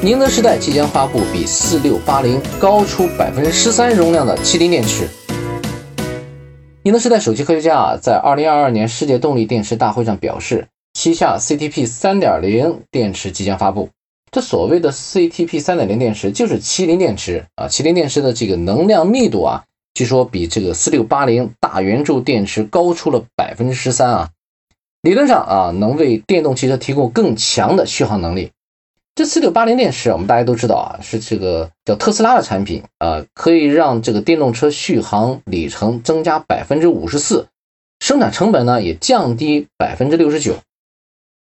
宁德时代即将发布比四六八零高出百分之十三容量的麒麟电池。宁德时代首席科学家啊，在二零二二年世界动力电池大会上表示，旗下 CTP 三点零电池即将发布。这所谓的 CTP 三点零电池就是麒麟电池啊，麒麟电池的这个能量密度啊，据说比这个四六八零大圆柱电池高出了百分之十三啊。理论上啊，能为电动汽车提供更强的续航能力。这四六八零电池，我们大家都知道啊，是这个叫特斯拉的产品啊，可以让这个电动车续航里程增加百分之五十四，生产成本呢也降低百分之六十九。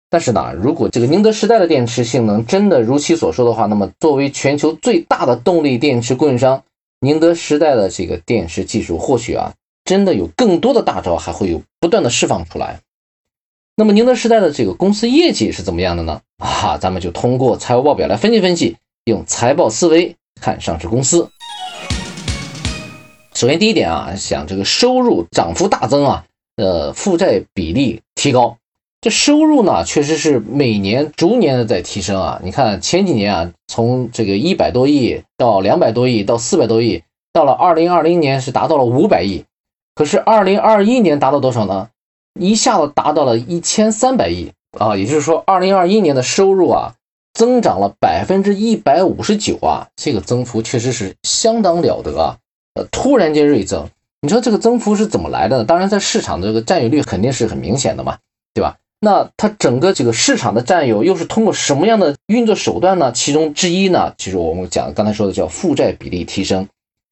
但是呢，如果这个宁德时代的电池性能真的如其所说的话，那么作为全球最大的动力电池供应商，宁德时代的这个电池技术或许啊，真的有更多的大招还会有不断的释放出来。那么宁德时代的这个公司业绩是怎么样的呢？啊，咱们就通过财务报表来分析分析，用财报思维看上市公司。首先第一点啊，想这个收入涨幅大增啊，呃，负债比例提高。这收入呢，确实是每年逐年的在提升啊。你看前几年啊，从这个一百多亿到两百多亿到四百多亿，到了二零二零年是达到了五百亿。可是二零二一年达到多少呢？一下子达到了一千三百亿啊，也就是说，二零二一年的收入啊，增长了百分之一百五十九啊，这个增幅确实是相当了得啊，呃，突然间锐增。你说这个增幅是怎么来的呢？当然，在市场的这个占有率肯定是很明显的嘛，对吧？那它整个这个市场的占有又是通过什么样的运作手段呢？其中之一呢，其实我们讲刚才说的叫负债比例提升。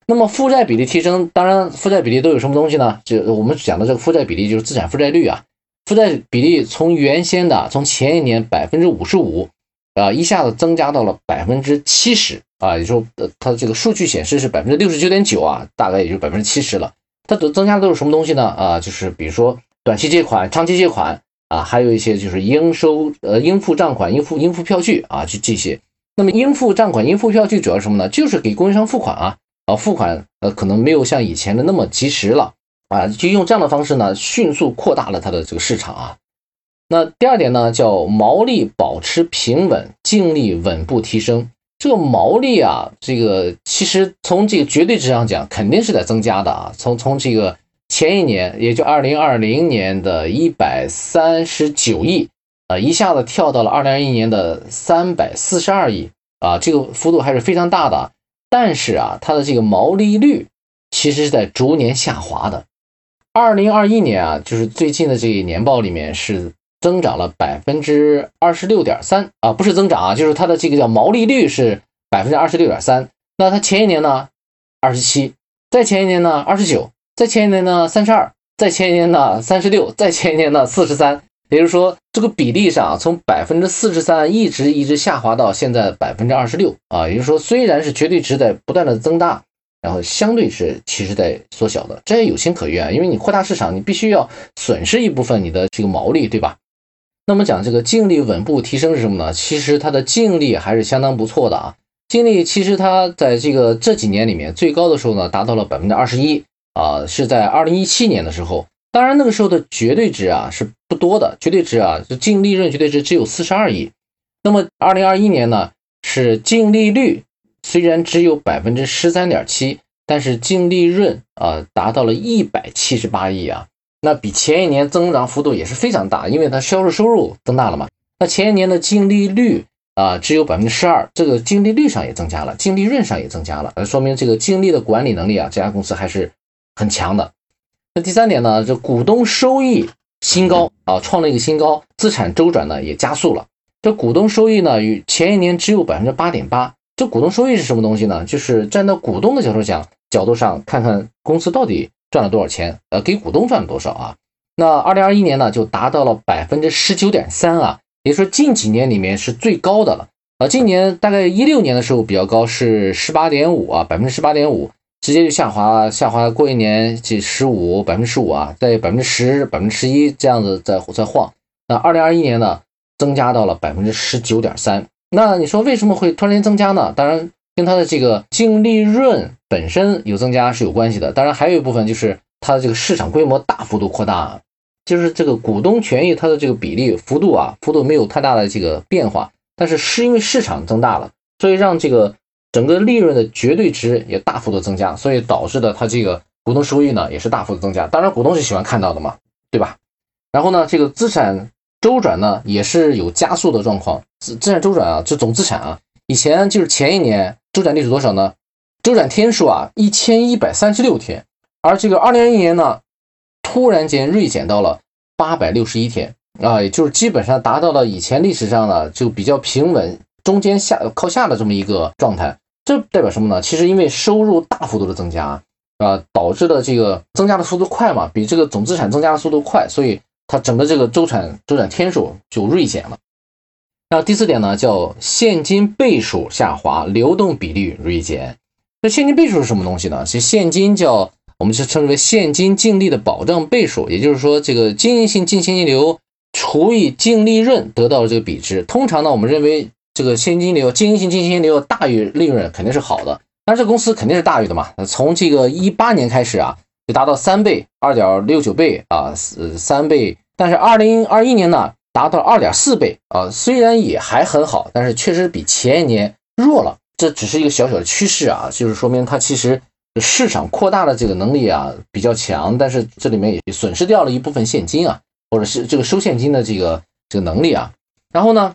那么负债比例提升，当然负债比例都有什么东西呢？就我们讲的这个负债比例就是资产负债率啊。负债比例从原先的从前一年百分之五十五啊，一下子增加到了百分之七十啊，也就它这个数据显示是百分之六十九点九啊，大概也就百分之七十了。它的增加的都是什么东西呢？啊，就是比如说短期借款、长期借款啊，还有一些就是应收呃应付账款、应付应付票据啊，就这些。那么应付账款、应付票据主要是什么呢？就是给供应商付款啊。啊，付款呃可能没有像以前的那么及时了啊，就用这样的方式呢，迅速扩大了它的这个市场啊。那第二点呢，叫毛利保持平稳，净利稳步提升。这个毛利啊，这个其实从这个绝对值上讲，肯定是在增加的啊。从从这个前一年，也就二零二零年的一百三十九亿啊，一下子跳到了二零二一年的三百四十二亿啊，这个幅度还是非常大的。但是啊，它的这个毛利率其实是在逐年下滑的。二零二一年啊，就是最近的这个年报里面是增长了百分之二十六点三啊，不是增长啊，就是它的这个叫毛利率是百分之二十六点三。那它前一年呢，二十七，再前一年呢，二十九，再前一年呢，三十二，再前一年呢，三十六，再前一年呢，四十三。也就是说，这个比例上从百分之四十三一直一直下滑到现在百分之二十六啊。也就是说，虽然是绝对值在不断的增大，然后相对是其实在缩小的，这也有情可原，因为你扩大市场，你必须要损失一部分你的这个毛利，对吧？那么讲这个净利稳步提升是什么呢？其实它的净利还是相当不错的啊。净利其实它在这个这几年里面最高的时候呢，达到了百分之二十一啊，是在二零一七年的时候。当然，那个时候的绝对值啊是不多的，绝对值啊就净利润绝对值只有四十二亿。那么二零二一年呢，是净利率虽然只有百分之十三点七，但是净利润啊达到了一百七十八亿啊，那比前一年增长幅度也是非常大，因为它销售收入增大了嘛。那前一年的净利率啊只有百分之十二，这个净利率上也增加了，净利润上也增加了，说明这个净利的管理能力啊，这家公司还是很强的。那第三点呢，这股东收益新高啊，创了一个新高，资产周转呢也加速了。这股东收益呢，与前一年只有百分之八点八。这股东收益是什么东西呢？就是站到股东的角度讲，角度上看看公司到底赚了多少钱，呃，给股东赚了多少啊？那二零二一年呢，就达到了百分之十九点三啊，也就是说近几年里面是最高的了啊。今年大概一六年的时候比较高，是十八点五啊，百分之十八点五。直接就下滑，下滑过一年这十五百分之十五啊，在百分之十、百分之十一这样子在在晃。那二零二一年呢，增加到了百分之十九点三。那你说为什么会突然间增加呢？当然跟它的这个净利润本身有增加是有关系的。当然还有一部分就是它的这个市场规模大幅度扩大，就是这个股东权益它的这个比例幅度啊，幅度没有太大的这个变化，但是是因为市场增大了，所以让这个整个利润的绝对值也大幅度增加，所以导致的它这个股东收益呢也是大幅度增加。当然，股东是喜欢看到的嘛，对吧？然后呢，这个资产周转呢也是有加速的状况。资资产周转啊，就总资产啊，以前就是前一年周转率是多少呢？周转天数啊，一千一百三十六天，而这个二零二一年呢，突然间锐减到了八百六十一天啊，也就是基本上达到了以前历史上呢就比较平稳，中间下靠下的这么一个状态。这代表什么呢？其实因为收入大幅度的增加啊，导致的这个增加的速度快嘛，比这个总资产增加的速度快，所以它整个这个周转周转天数就锐减了。那第四点呢，叫现金倍数下滑，流动比率锐减。那现金倍数是什么东西呢？是现金叫我们是称之为现金净利的保障倍数，也就是说，这个经营性净现金流除以净利润得到的这个比值。通常呢，我们认为这个现金流经营性现金流大于利润肯定是好的，但是公司肯定是大于的嘛。从这个一八年开始啊，就达到三倍、二点六九倍啊，呃三倍，但是二零二一年呢？达到二点四倍啊，虽然也还很好，但是确实比前一年弱了。这只是一个小小的趋势啊，就是说明它其实市场扩大的这个能力啊比较强，但是这里面也损失掉了一部分现金啊，或者是这个收现金的这个这个能力啊。然后呢，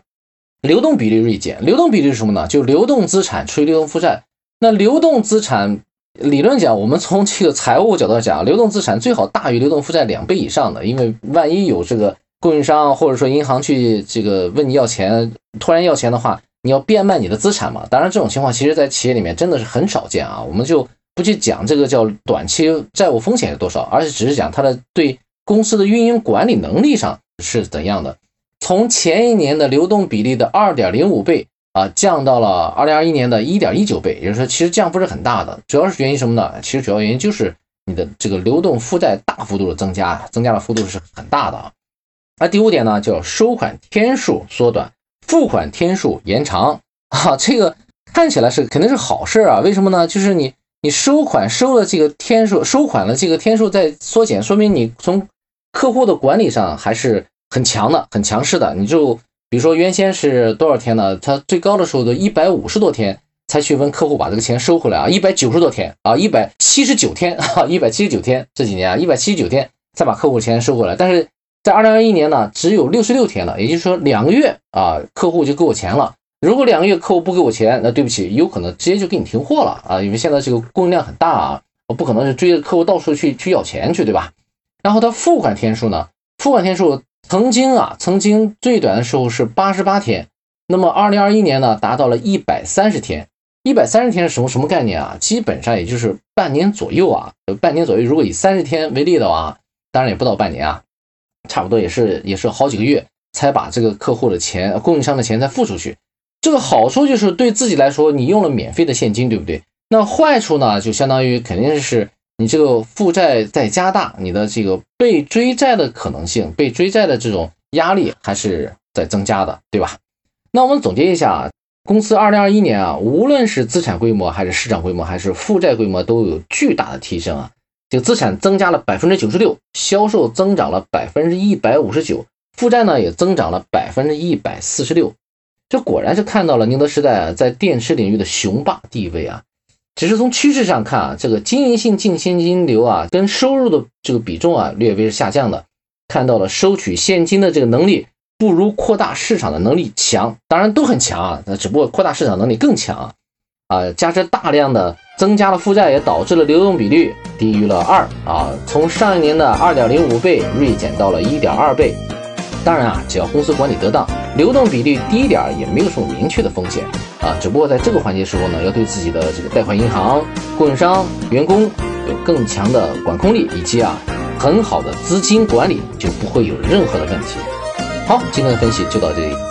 流动比率锐减，流动比率是什么呢？就流动资产除以流动负债。那流动资产理论讲，我们从这个财务角度讲，流动资产最好大于流动负债两倍以上的，因为万一有这个。供应商或者说银行去这个问你要钱，突然要钱的话，你要变卖你的资产嘛？当然，这种情况其实在企业里面真的是很少见啊。我们就不去讲这个叫短期债务风险是多少，而且只是讲它的对公司的运营管理能力上是怎样的。从前一年的流动比例的二点零五倍啊，降到了二零二一年的一点一九倍，也就是说，其实降幅是很大的。主要是原因什么呢？其实主要原因就是你的这个流动负债大幅度的增加，增加的幅度是很大的啊。那第五点呢，叫收款天数缩短，付款天数延长啊，这个看起来是肯定是好事啊。为什么呢？就是你你收款收的这个天数，收款的这个天数在缩减，说明你从客户的管理上还是很强的，很强势的。你就比如说原先是多少天呢？他最高的时候都一百五十多天才去问客户把这个钱收回来啊，一百九十多天啊，一百七十九天啊，一百七十九天这几年啊，一百七十九天才把客户钱收回来，但是。在二零二一年呢，只有六十六天了，也就是说两个月啊，客户就给我钱了。如果两个月客户不给我钱，那对不起，有可能直接就给你停货了啊，因为现在这个供应量很大啊，我不可能是追着客户到处去去要钱去，对吧？然后他付款天数呢，付款天数曾经啊，曾经最短的时候是八十八天，那么二零二一年呢，达到了一百三十天。一百三十天是什么什么概念啊？基本上也就是半年左右啊，半年左右。如果以三十天为例的话，当然也不到半年啊。差不多也是也是好几个月才把这个客户的钱、供应商的钱再付出去。这个好处就是对自己来说，你用了免费的现金，对不对？那坏处呢，就相当于肯定是你这个负债在加大，你的这个被追债的可能性、被追债的这种压力还是在增加的，对吧？那我们总结一下啊，公司二零二一年啊，无论是资产规模、还是市场规模、还是负债规模，都有巨大的提升啊。这个资产增加了百分之九十六，销售增长了百分之一百五十九，负债呢也增长了百分之一百四十六。这果然是看到了宁德时代在电池领域的雄霸地位啊。只是从趋势上看啊，这个经营性净现金流啊跟收入的这个比重啊略微是下降的，看到了收取现金的这个能力不如扩大市场的能力强，当然都很强啊，那只不过扩大市场能力更强啊，啊加之大量的。增加了负债，也导致了流动比率低于了二啊，从上一年的二点零五倍锐减到了一点二倍。当然啊，只要公司管理得当，流动比率低一点也没有什么明确的风险啊。只不过在这个环节时候呢，要对自己的这个贷款银行、供应商、员工有更强的管控力，以及啊很好的资金管理，就不会有任何的问题。好，今天的分析就到这里。